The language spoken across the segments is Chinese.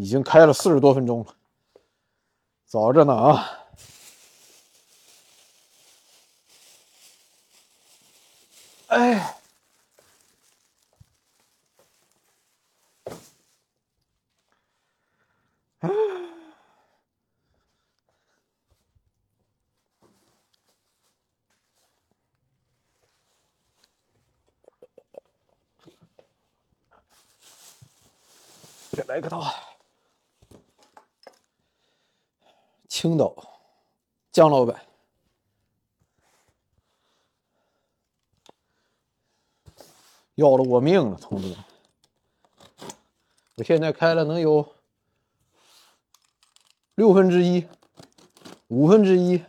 已经开了四十多分钟了，早着呢啊！哎。再来个套，青岛姜老板要了我命了，同志们！我现在开了能有六分之一、五分之一，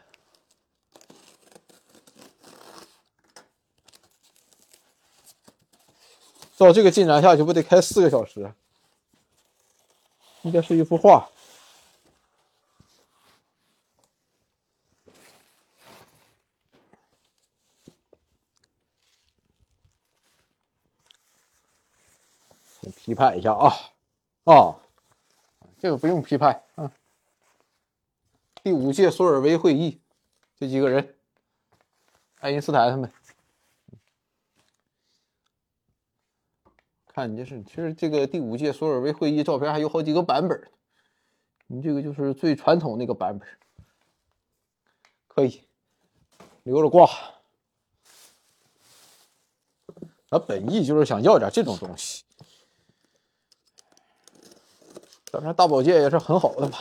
照这个进展下去，不得开四个小时？应该是一幅画。先批判一下啊啊，这个不用批判啊。第五届索尔维会议，这几个人，爱因斯坦他们。看你这是，其实这个第五届索尔维会议照片还有好几个版本，你这个就是最传统那个版本，可以留着挂。他本意就是想要点这种东西，咱们大宝剑也是很好的嘛。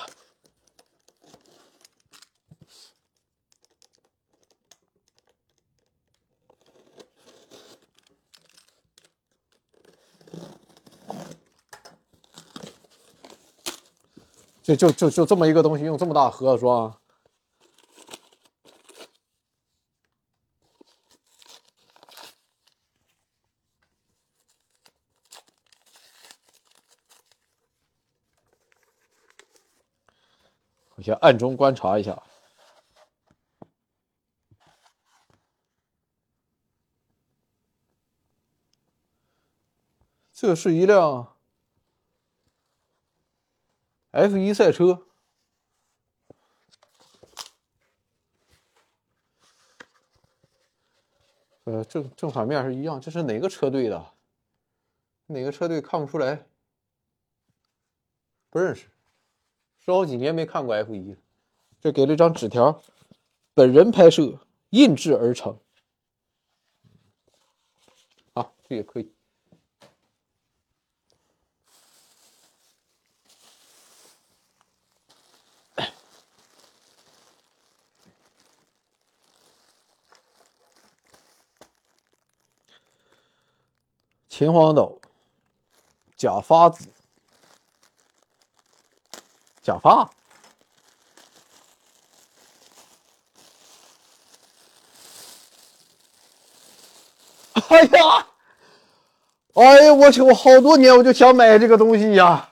就就就就这么一个东西，用这么大盒子装，我先暗中观察一下，这是一辆。F 一赛车，呃，正正反面是一样。这是哪个车队的？哪个车队看不出来？不认识，十好几年没看过 F 一了。这给了一张纸条，本人拍摄，印制而成。好，这也可以。秦皇岛，假发子，假发。哎呀，哎呀，我去！我好多年我就想买这个东西呀，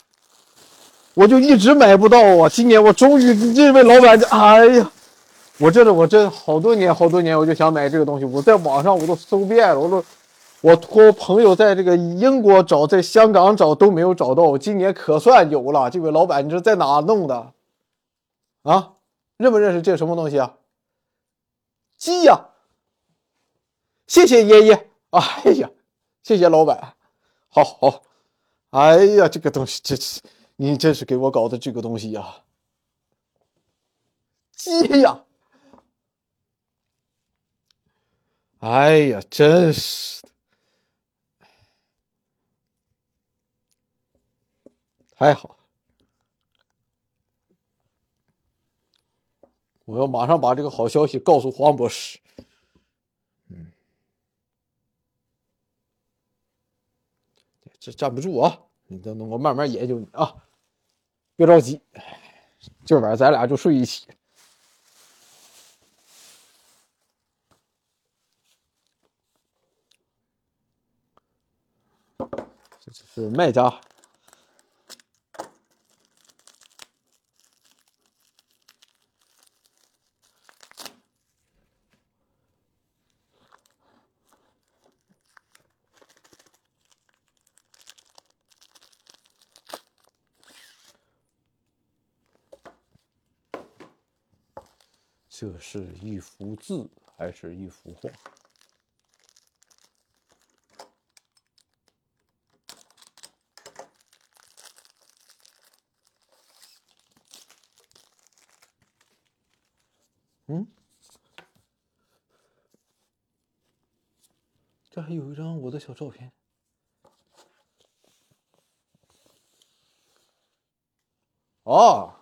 我就一直买不到啊。今年我终于这位老板，哎呀，我真的，我真好多年好多年我就想买这个东西，我在网上我都搜遍了，我都。我托朋友在这个英国找，在香港找都没有找到，今年可算有了。这位老板，你这在哪弄的？啊，认不认识这什么东西啊？鸡呀！谢谢爷爷。哎呀，谢谢老板。好好。哎呀，这个东西，这是你这是给我搞的这个东西呀？鸡呀！哎呀，真是。还好，我要马上把这个好消息告诉黄博士。嗯，这站不住啊！你等等，我慢慢研究你啊，别着急。今晚咱俩就睡一起。这是卖家。这是一幅字还是一幅画？嗯，这还有一张我的小照片。哦，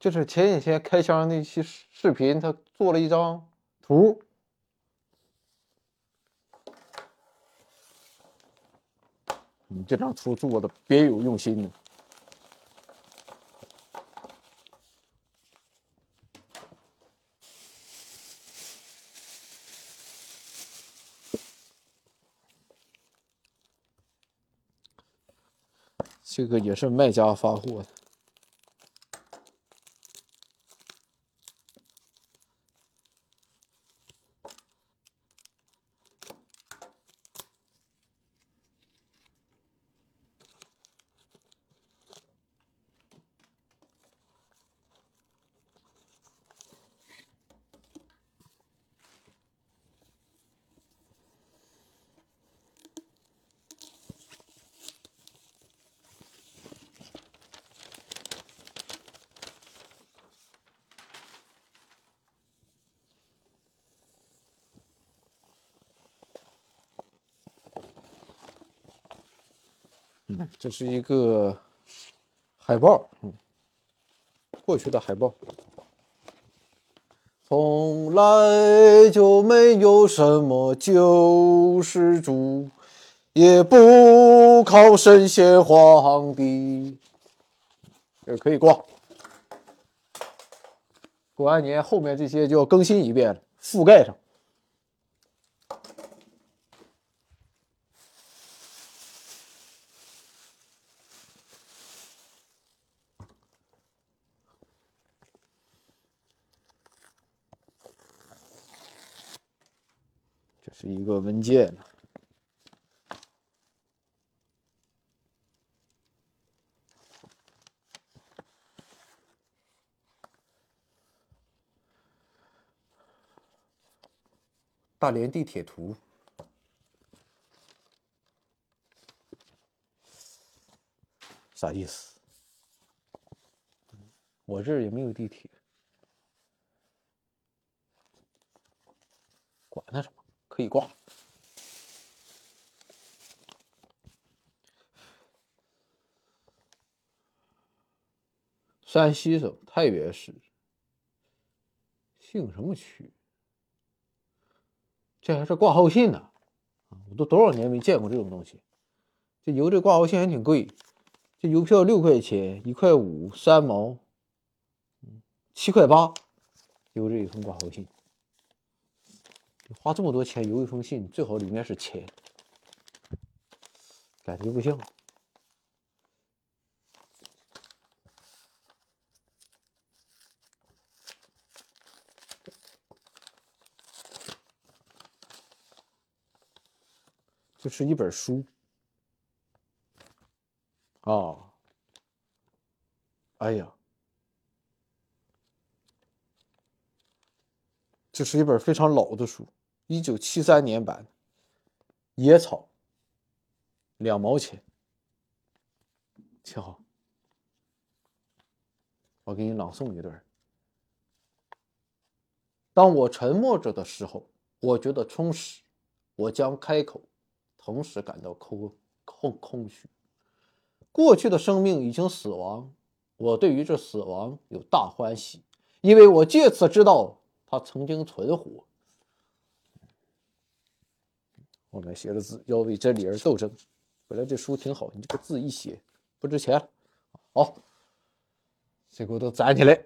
就是前几天开箱那期视频，他做了一张图。你这张图做的别有用心呢。这个也是卖家发货的。这是一个海报，嗯，过去的海报。从来就没有什么救世主，也不靠神仙皇帝。这可以挂。过完年后面这些就要更新一遍，覆盖上。是一个文件，大连地铁图，啥意思？我这儿也没有地铁，管他什么。可以挂。山西省太原市，姓什么区？这还是挂号信呢！我都多少年没见过这种东西。这邮这挂号信还挺贵，这邮票六块钱，一块五，三毛，七块八，邮这一封挂号信。花这么多钱邮一封信，最好里面是钱，感觉不像。这是一本书啊！哎呀！这是一本非常老的书。一九七三年版，野草，两毛钱，挺好。我给你朗诵一段：当我沉默着的时候，我觉得充实；我将开口，同时感到空空空虚。过去的生命已经死亡，我对于这死亡有大欢喜，因为我借此知道它曾经存活。我们写的字要为真理而斗争。本来这书挺好，你这个字一写不值钱。好，这给我都攒起来。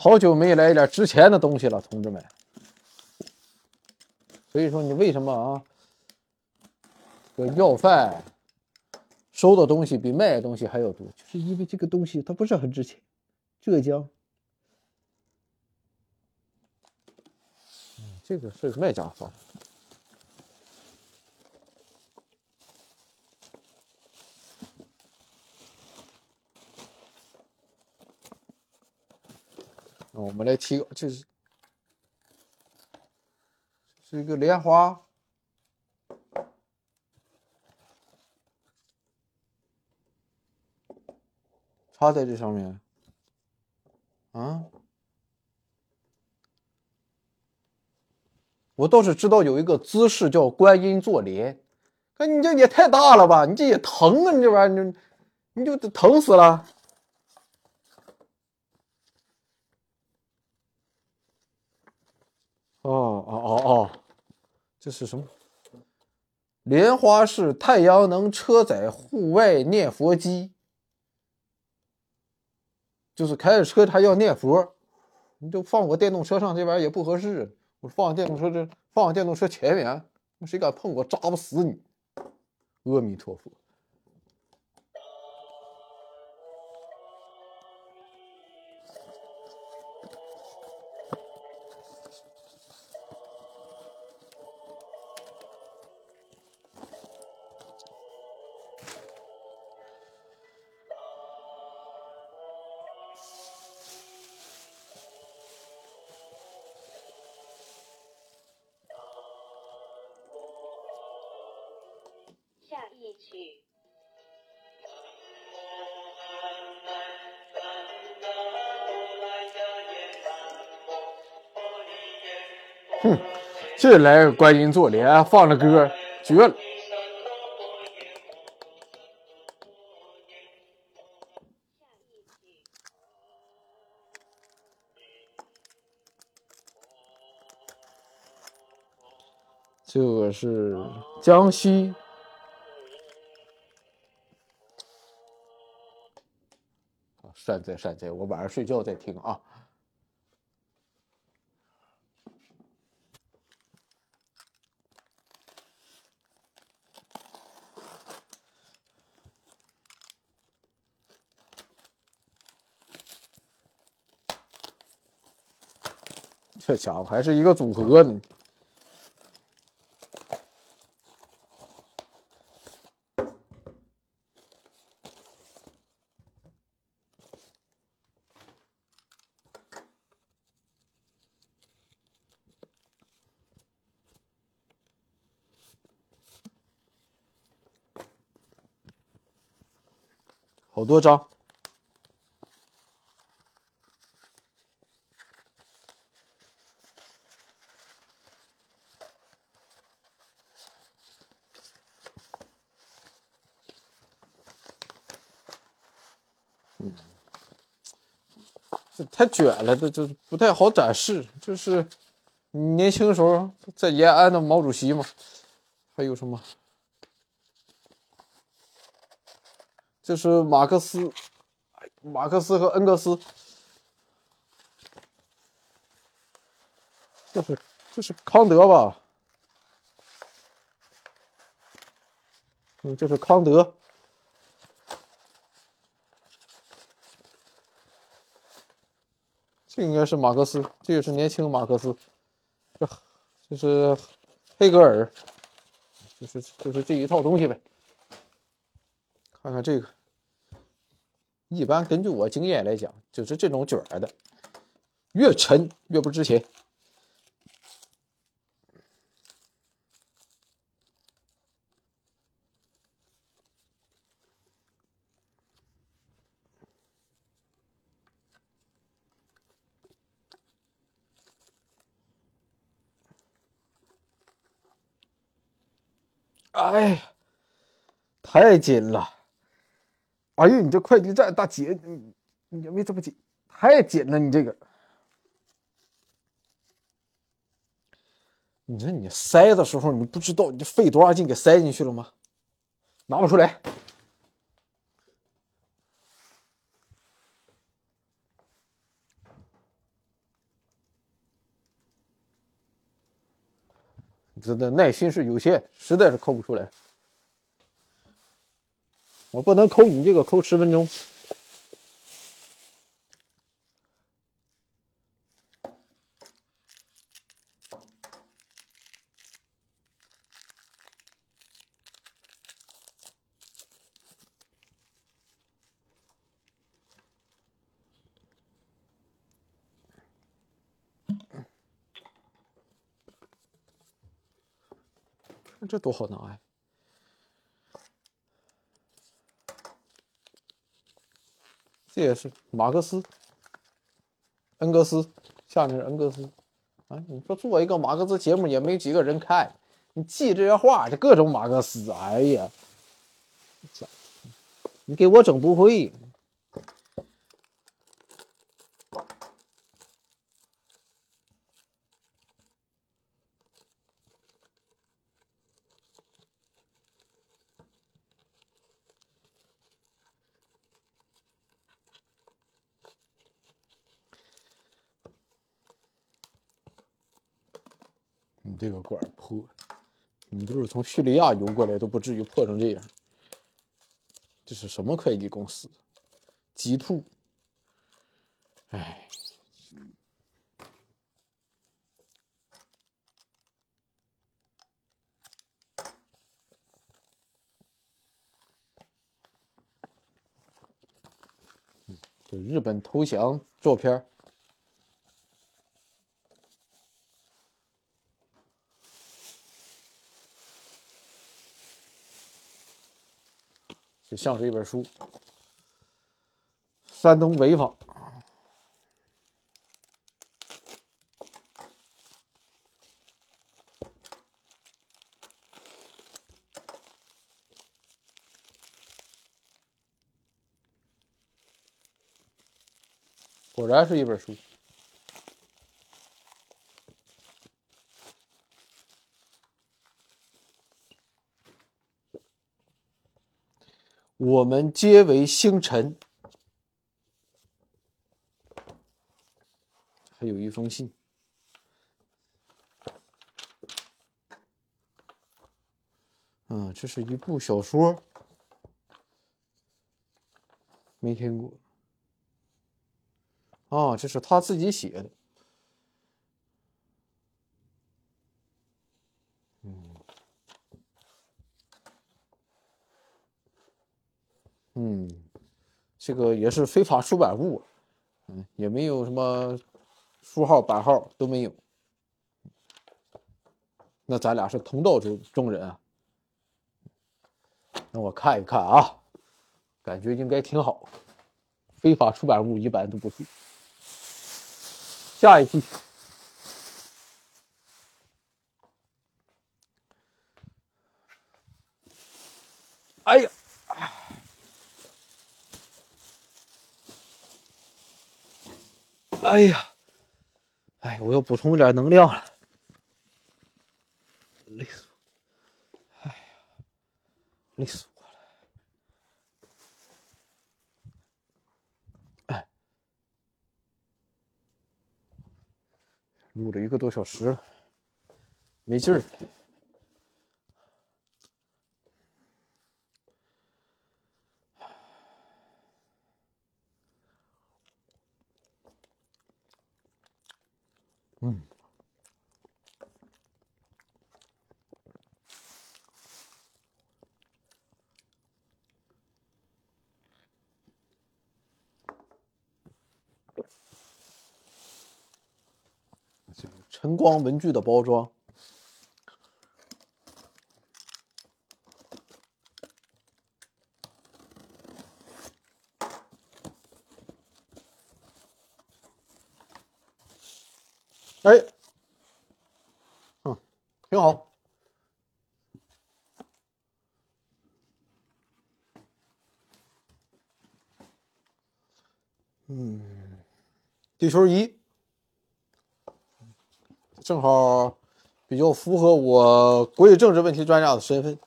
好久没来点值钱的东西了，同志们。所以说，你为什么啊？这要饭收的东西比卖的东西还要多，就是因为这个东西它不是很值钱。浙江。嗯、这个是卖家方。那我们来提，这是这是一个莲花。插在这上面。啊。我倒是知道有一个姿势叫观音坐莲，可你这也太大了吧？你这也疼啊！你这玩意儿，你你就疼死了。哦哦哦哦，这是什么？莲花式太阳能车载户外念佛机，就是开着车他要念佛，你就放我电动车上，这玩意儿也不合适。我放电动车这，放电动车前面，谁敢碰我，扎不死你！阿弥陀佛。这来个观音坐莲，放着歌，绝了！这个是江西。善哉善哉，我晚上睡觉再听啊。这家伙还是一个组合呢。好多张，太卷了，这这不太好展示。就是年轻时候在延安的毛主席嘛？还有什么？这是马克思，马克思和恩格斯，这是这是康德吧？嗯，这是康德，这应该是马克思，这也是年轻马克思，这这是黑格尔，就是就是这一套东西呗。看看这个。一般根据我经验来讲，就是这种卷儿的，越沉越不值钱。哎，太紧了。哎呦，你这快递站大姐，你你没这么紧，太紧了，你这个。你说你塞的时候，你不知道你费多少劲给塞进去了吗？拿不出来。这的耐心是有限，实在是抠不出来。我不能抠你这个，抠十分钟。这多好拿呀！这也是马克思、恩格斯，下面是恩格斯。啊，你说做一个马克思节目也没几个人看，你记这些话就各种马克思，哎呀，你给我整不会。你这个管破，你就是从叙利亚邮过来都不至于破成这样。这是什么快递公司？极兔。哎，这日本投降照片。就像是一本书，山东潍坊，果然是一本书。我们皆为星辰。还有一封信。嗯，这是一部小说，没听过。啊，这是他自己写的。这个也是非法出版物，嗯，也没有什么书号版号都没有。那咱俩是同道中中人啊。那我看一看啊，感觉应该挺好。非法出版物一般都不是。下一题。哎呀！哎呀，哎，我要补充点能量了，累死我！哎呀，累死我了！哎，录了一个多小时了，没劲儿。晨光文具的包装。哎，嗯，挺好。嗯，地球仪正好比较符合我国际政治问题专家的身份。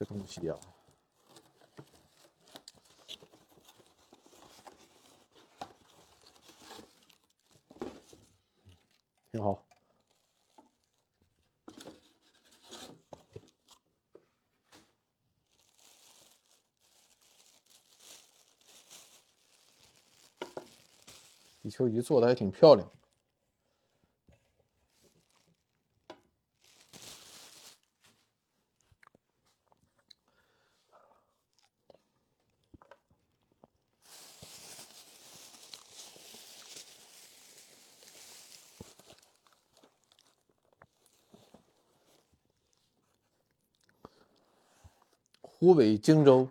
这东西啊。秋菊做的还挺漂亮湖北荆州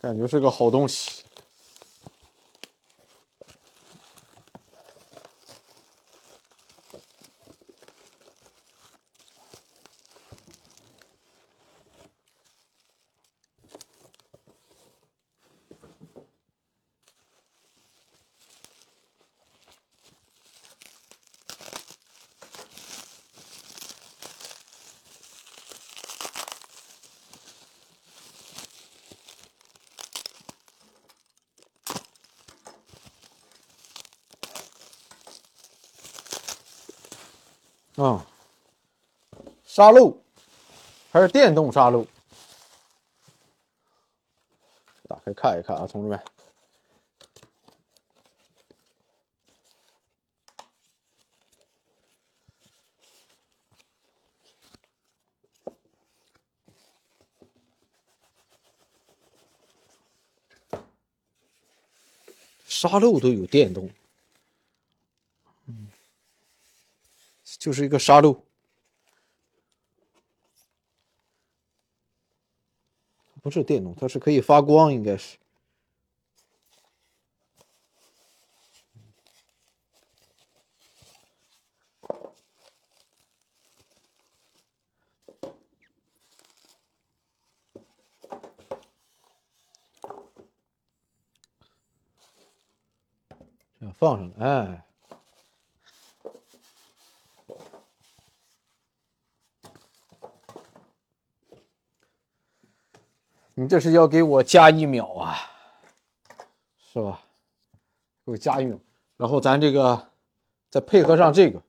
感觉是个好东西。啊，沙漏还是电动沙漏？打开看一看啊，同志们，沙漏都有电动。嗯就是一个沙漏，是电动，它是可以发光，应该是。这样放上来，哎。你这是要给我加一秒啊，是吧？给我加一秒，然后咱这个再配合上这个。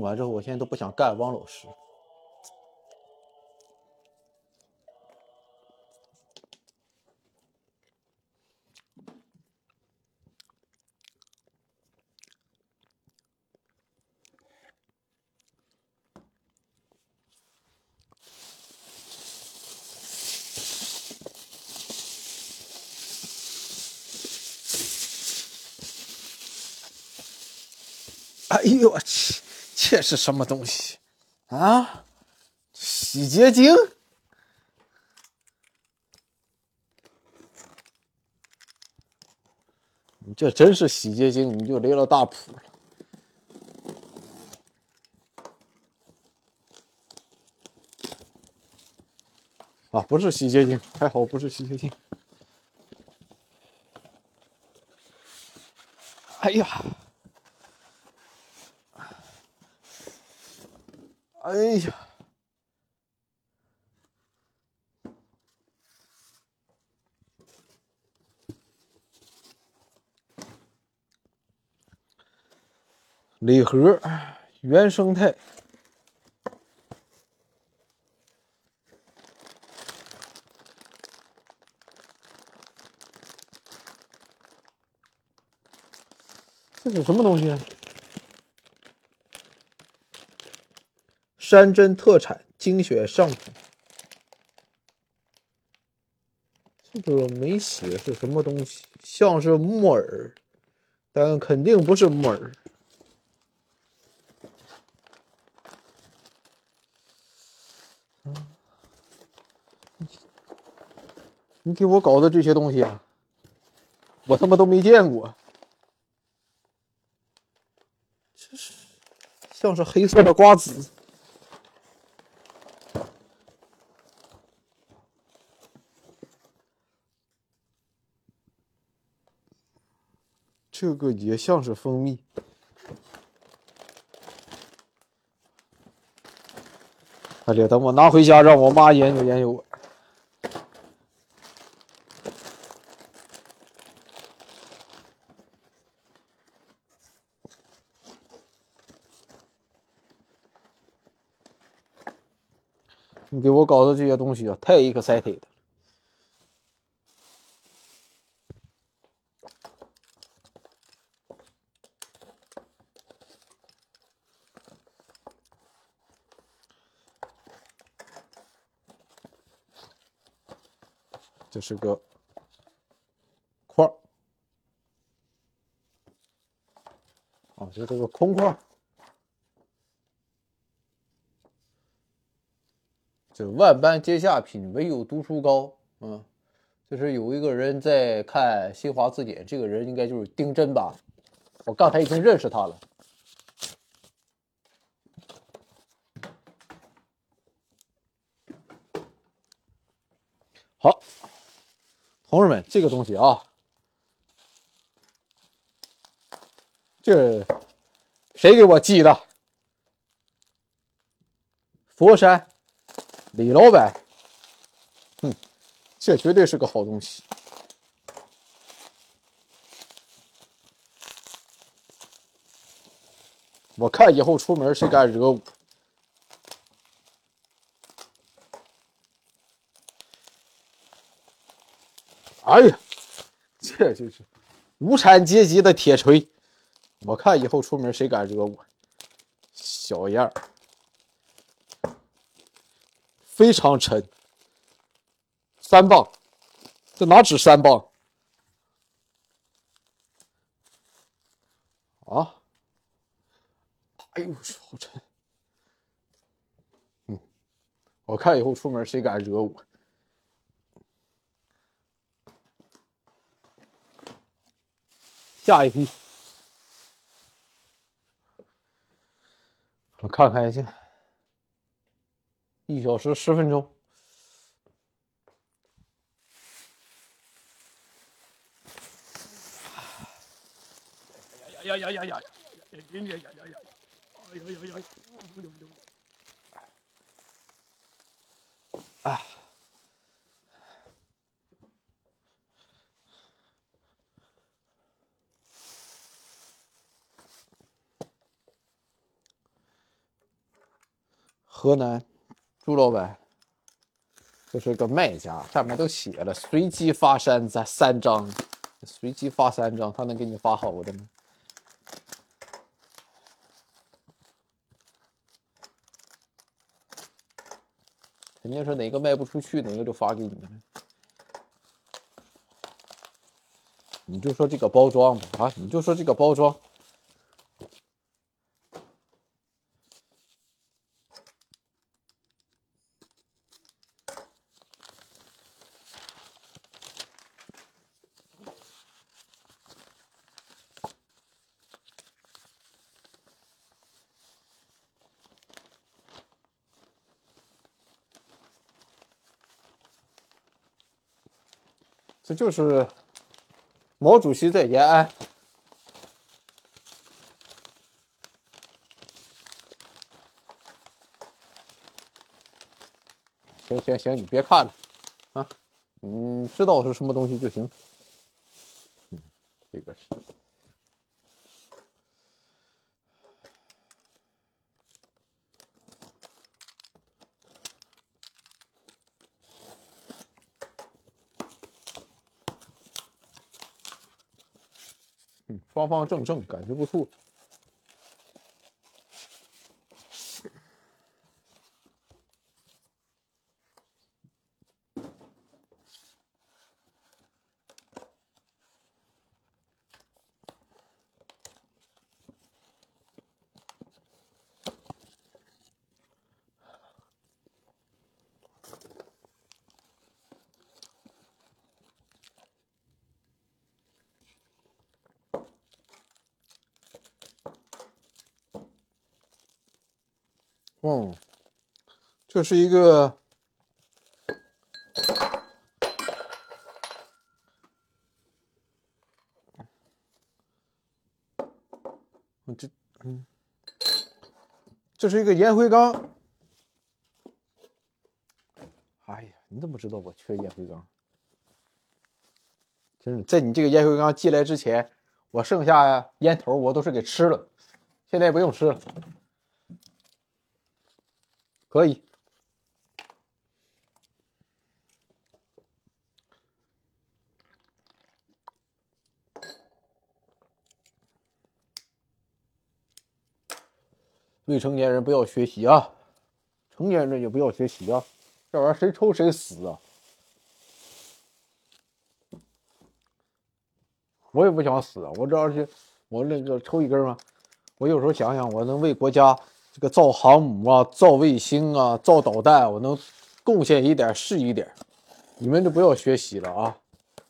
完之后，我现在都不想干汪老师。哎呦我去！这是什么东西啊？洗洁精？你这真是洗洁精，你就离了大谱了。啊，不是洗洁精，还好不是洗洁精。哎呀！哎呀，礼盒原生态，这是什么东西？山珍特产精选上品，这个没写是什么东西，像是木耳，但肯定不是木耳。你给我搞的这些东西啊，我他妈都没见过，这是像是黑色的瓜子。这个也像是蜂蜜。快点，等我拿回家，让我妈研究研究我。你给我搞的这些东西啊，太 excited。是个块儿，啊，就这个空块儿。这万般皆下品，唯有读书高。嗯，就是有一个人在看新华字典，这个人应该就是丁真吧？我刚才已经认识他了。好。同志们，这个东西啊，这谁给我寄的？佛山李老板，哼，这绝对是个好东西。我看以后出门谁敢惹我？哎呀，这就是无产阶级的铁锤！我看以后出门谁敢惹我？小样儿，非常沉，三磅，这哪止三磅？啊！哎呦，好沉！嗯，我看以后出门谁敢惹我？下一批，我看看一下，一小时十分钟。呀呀呀呀呀呀！呀呀呀呀呀！哎呀呀呀！哎。河南朱老板，这是个卖家，上面都写了随机发三三三张，随机发三张，他能给你发好的吗？肯定是哪个卖不出去，哪个就发给你了。你就说这个包装吧，啊，你就说这个包装。就是毛主席在延安。行行行，你别看了啊，你知道是什么东西就行。这个是。方方正正，感觉不错。嗯，这是一个，这嗯，这是一个烟灰缸，哎呀你怎么知道我缺烟灰缸？真是在你这个烟灰缸寄来之前，我剩下烟头我都是给吃了，现在不用吃了，可以。未成年人不要学习啊，成年人也不要学习啊，这玩意儿谁抽谁死啊！我也不想死啊，我这要是我那个抽一根嘛，我有时候想想，我能为国家这个造航母啊、造卫星啊、造导弹，我能贡献一点是一点。你们就不要学习了啊，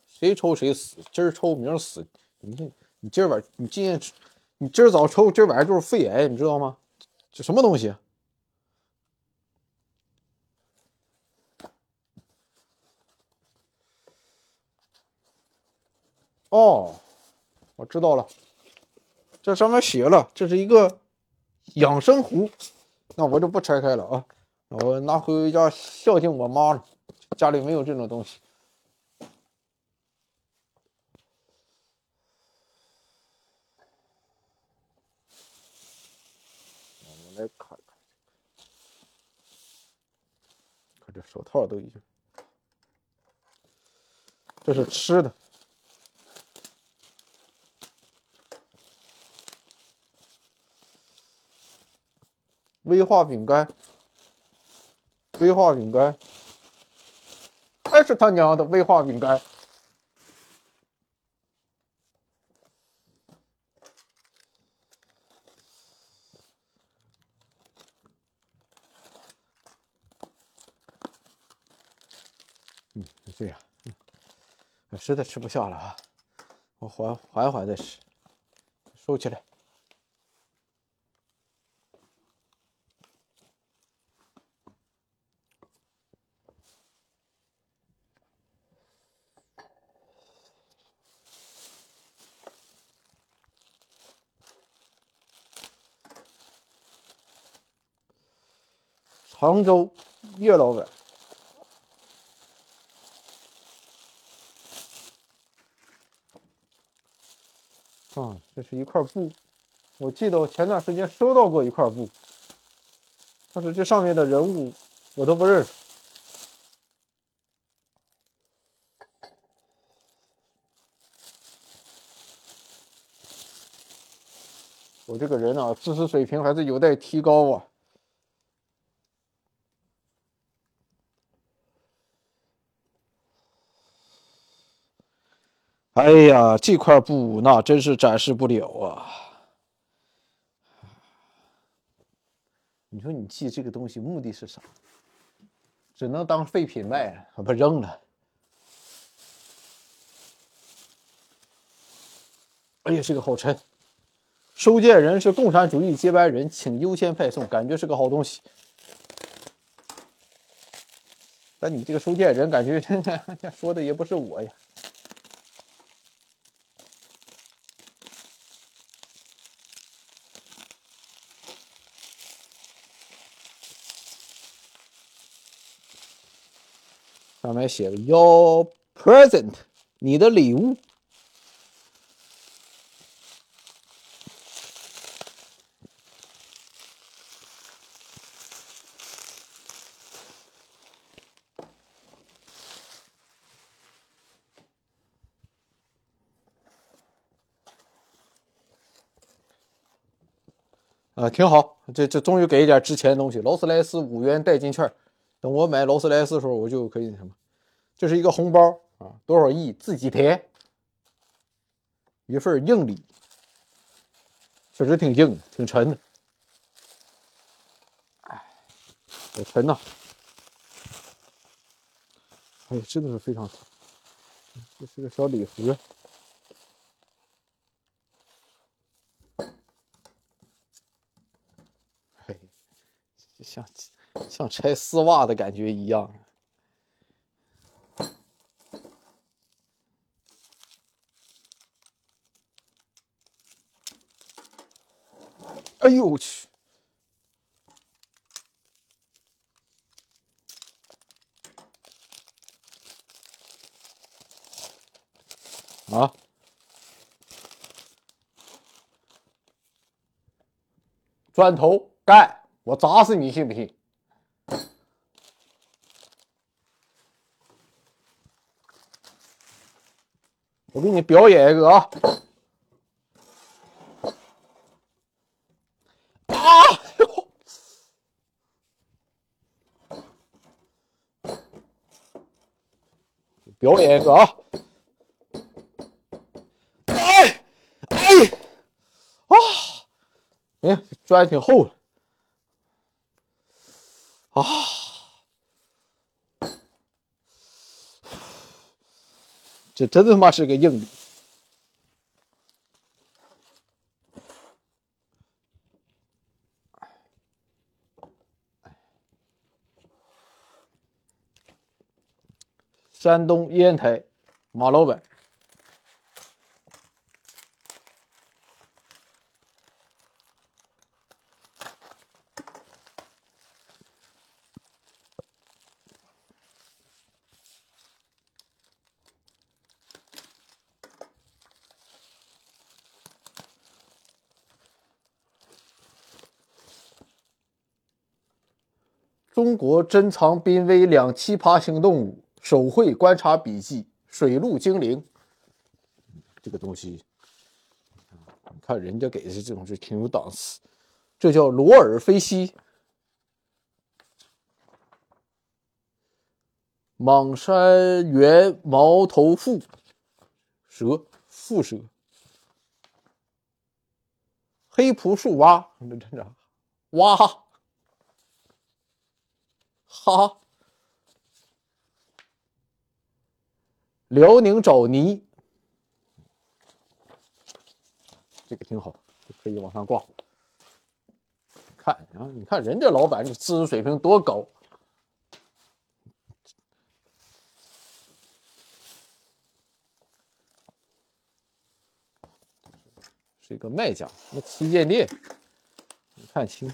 谁抽谁死，今儿抽明儿死。你这你今儿晚你今天你今儿早抽，今儿晚上就是肺癌，你知道吗？这什么东西？哦，我知道了，这上面写了，这是一个养生壶，那我就不拆开了啊，我拿回家孝敬我妈了，家里没有这种东西。来看看，看这手套都已经，这是吃的，威化饼干，威化饼干，还是他娘的威化饼干。对呀，实在吃不下了啊！我缓缓缓再吃，收起来。常州叶老板。啊，这是一块布，我记得我前段时间收到过一块布，但是这上面的人物我都不认识。我这个人啊，知识水平还是有待提高啊。哎呀，这块布那真是展示不了啊！你说你寄这个东西目的是啥？只能当废品卖，不扔了。哎呀，这个好沉！收件人是共产主义接班人，请优先派送，感觉是个好东西。但你这个收件人，感觉 说的也不是我呀。上面写了 “Your present”，你的礼物。啊，挺好，这这终于给一点值钱的东西。劳斯莱斯五元代金券，等我买劳斯莱斯的时候，我就可以什么。这是一个红包啊，多少亿自己填，一份硬礼，确实挺硬，挺沉的，哎，好沉呐！哎，真的是非常沉，这是个小礼盒，嘿，像像拆丝袜的感觉一样。哎呦我去。啊砖头盖我砸死你信不信？我给你表演一个啊。表演一个啊！哎哎啊！哎，砖挺厚的啊！这真他妈是个硬的。山东烟台马老板，中国珍藏濒危两栖爬行动物。手绘观察笔记，水陆精灵，这个东西，你看人家给的是这种是挺有档次，这叫罗尔菲西，莽山原毛头蝮蛇，蝮蛇，黑蒲树蛙，这这蛙，哈。辽宁枣泥，这个挺好，可以往上挂。看，啊你看人家老板这知识水平多高，是一个卖家，那旗舰店，你看清。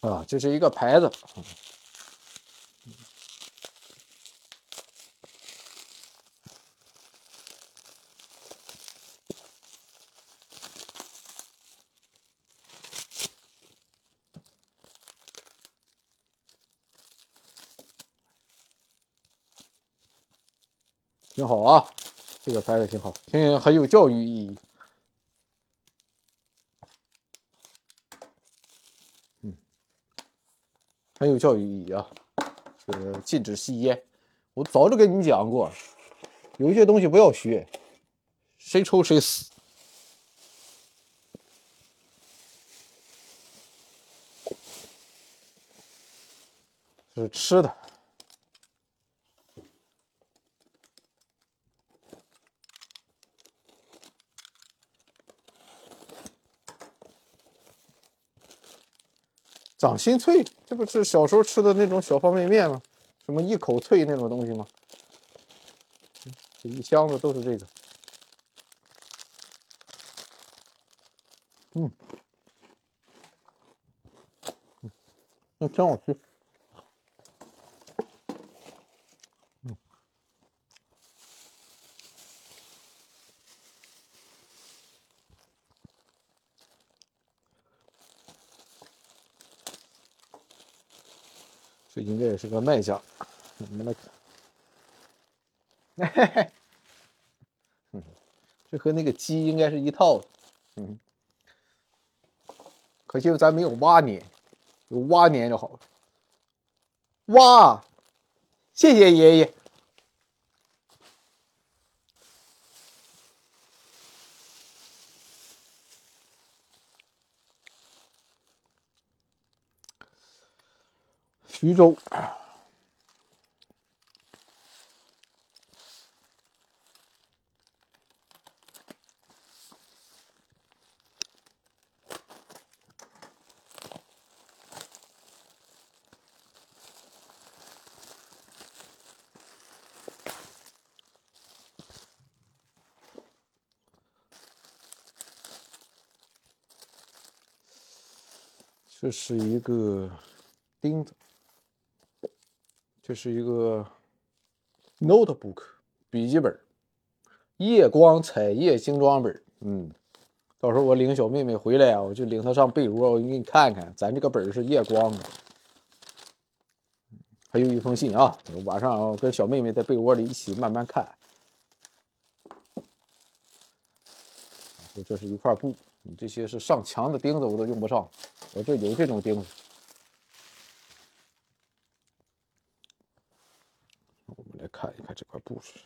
啊，这是一个牌子，挺好啊，这个牌子挺好，挺很有教育意义。很有教育意义啊！这个禁止吸烟，我早就跟你讲过，有一些东西不要学，谁抽谁死。这是吃的。掌心脆，这不是小时候吃的那种小方便面吗？什么一口脆那种东西吗？这一箱子都是这个。嗯，那真好吃。这应该也是个卖家，你们来看，嘿嘿，这和那个鸡应该是一套的，嗯，可惜咱没有蛙年，有蛙年就好了。蛙，谢谢爷爷。徐州。这是一个钉子。这是一个 notebook 笔记本，夜光彩页精装本。嗯，到时候我领小妹妹回来啊，我就领她上被窝，我给你看看，咱这个本是夜光的。还有一封信啊，晚上跟小妹妹在被窝里一起慢慢看。这是一块布，你这些是上墙的钉子我都用不上，我这有这种钉子。我们来看一看这块布是。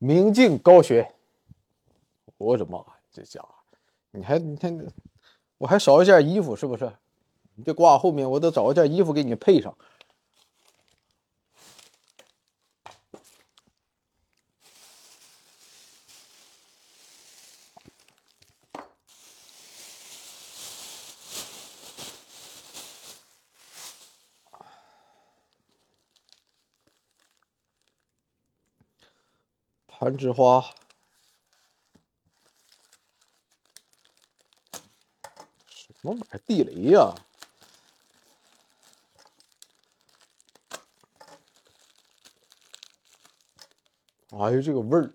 明镜高悬，我的妈呀，这家伙，你还你看，我还少一件衣服是不是？你这挂后面，我得找一件衣服给你配上。攀枝花，什么玩意儿？地雷呀！哎呦，这个味儿，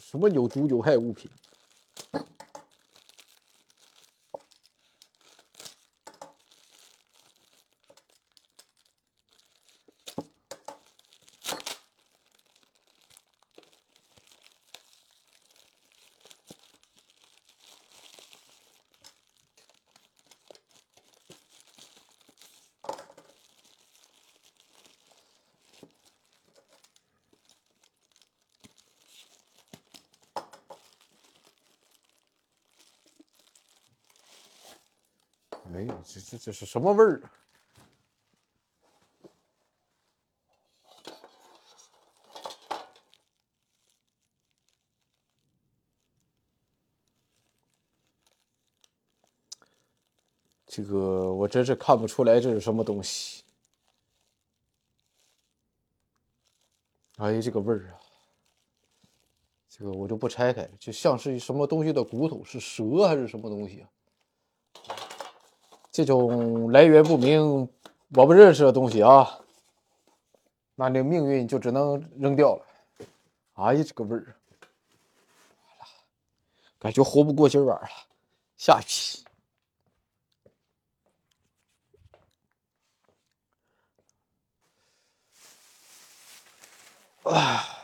什么有毒有害物品？哎，这这这是什么味儿？这个我真是看不出来这是什么东西。哎，这个味儿啊，这个我就不拆开了，就像是什么东西的骨头，是蛇还是什么东西啊？这种来源不明、我不认识的东西啊，那你命运就只能扔掉了。哎呀，这个味儿，感觉活不过今晚了，下一批。啊。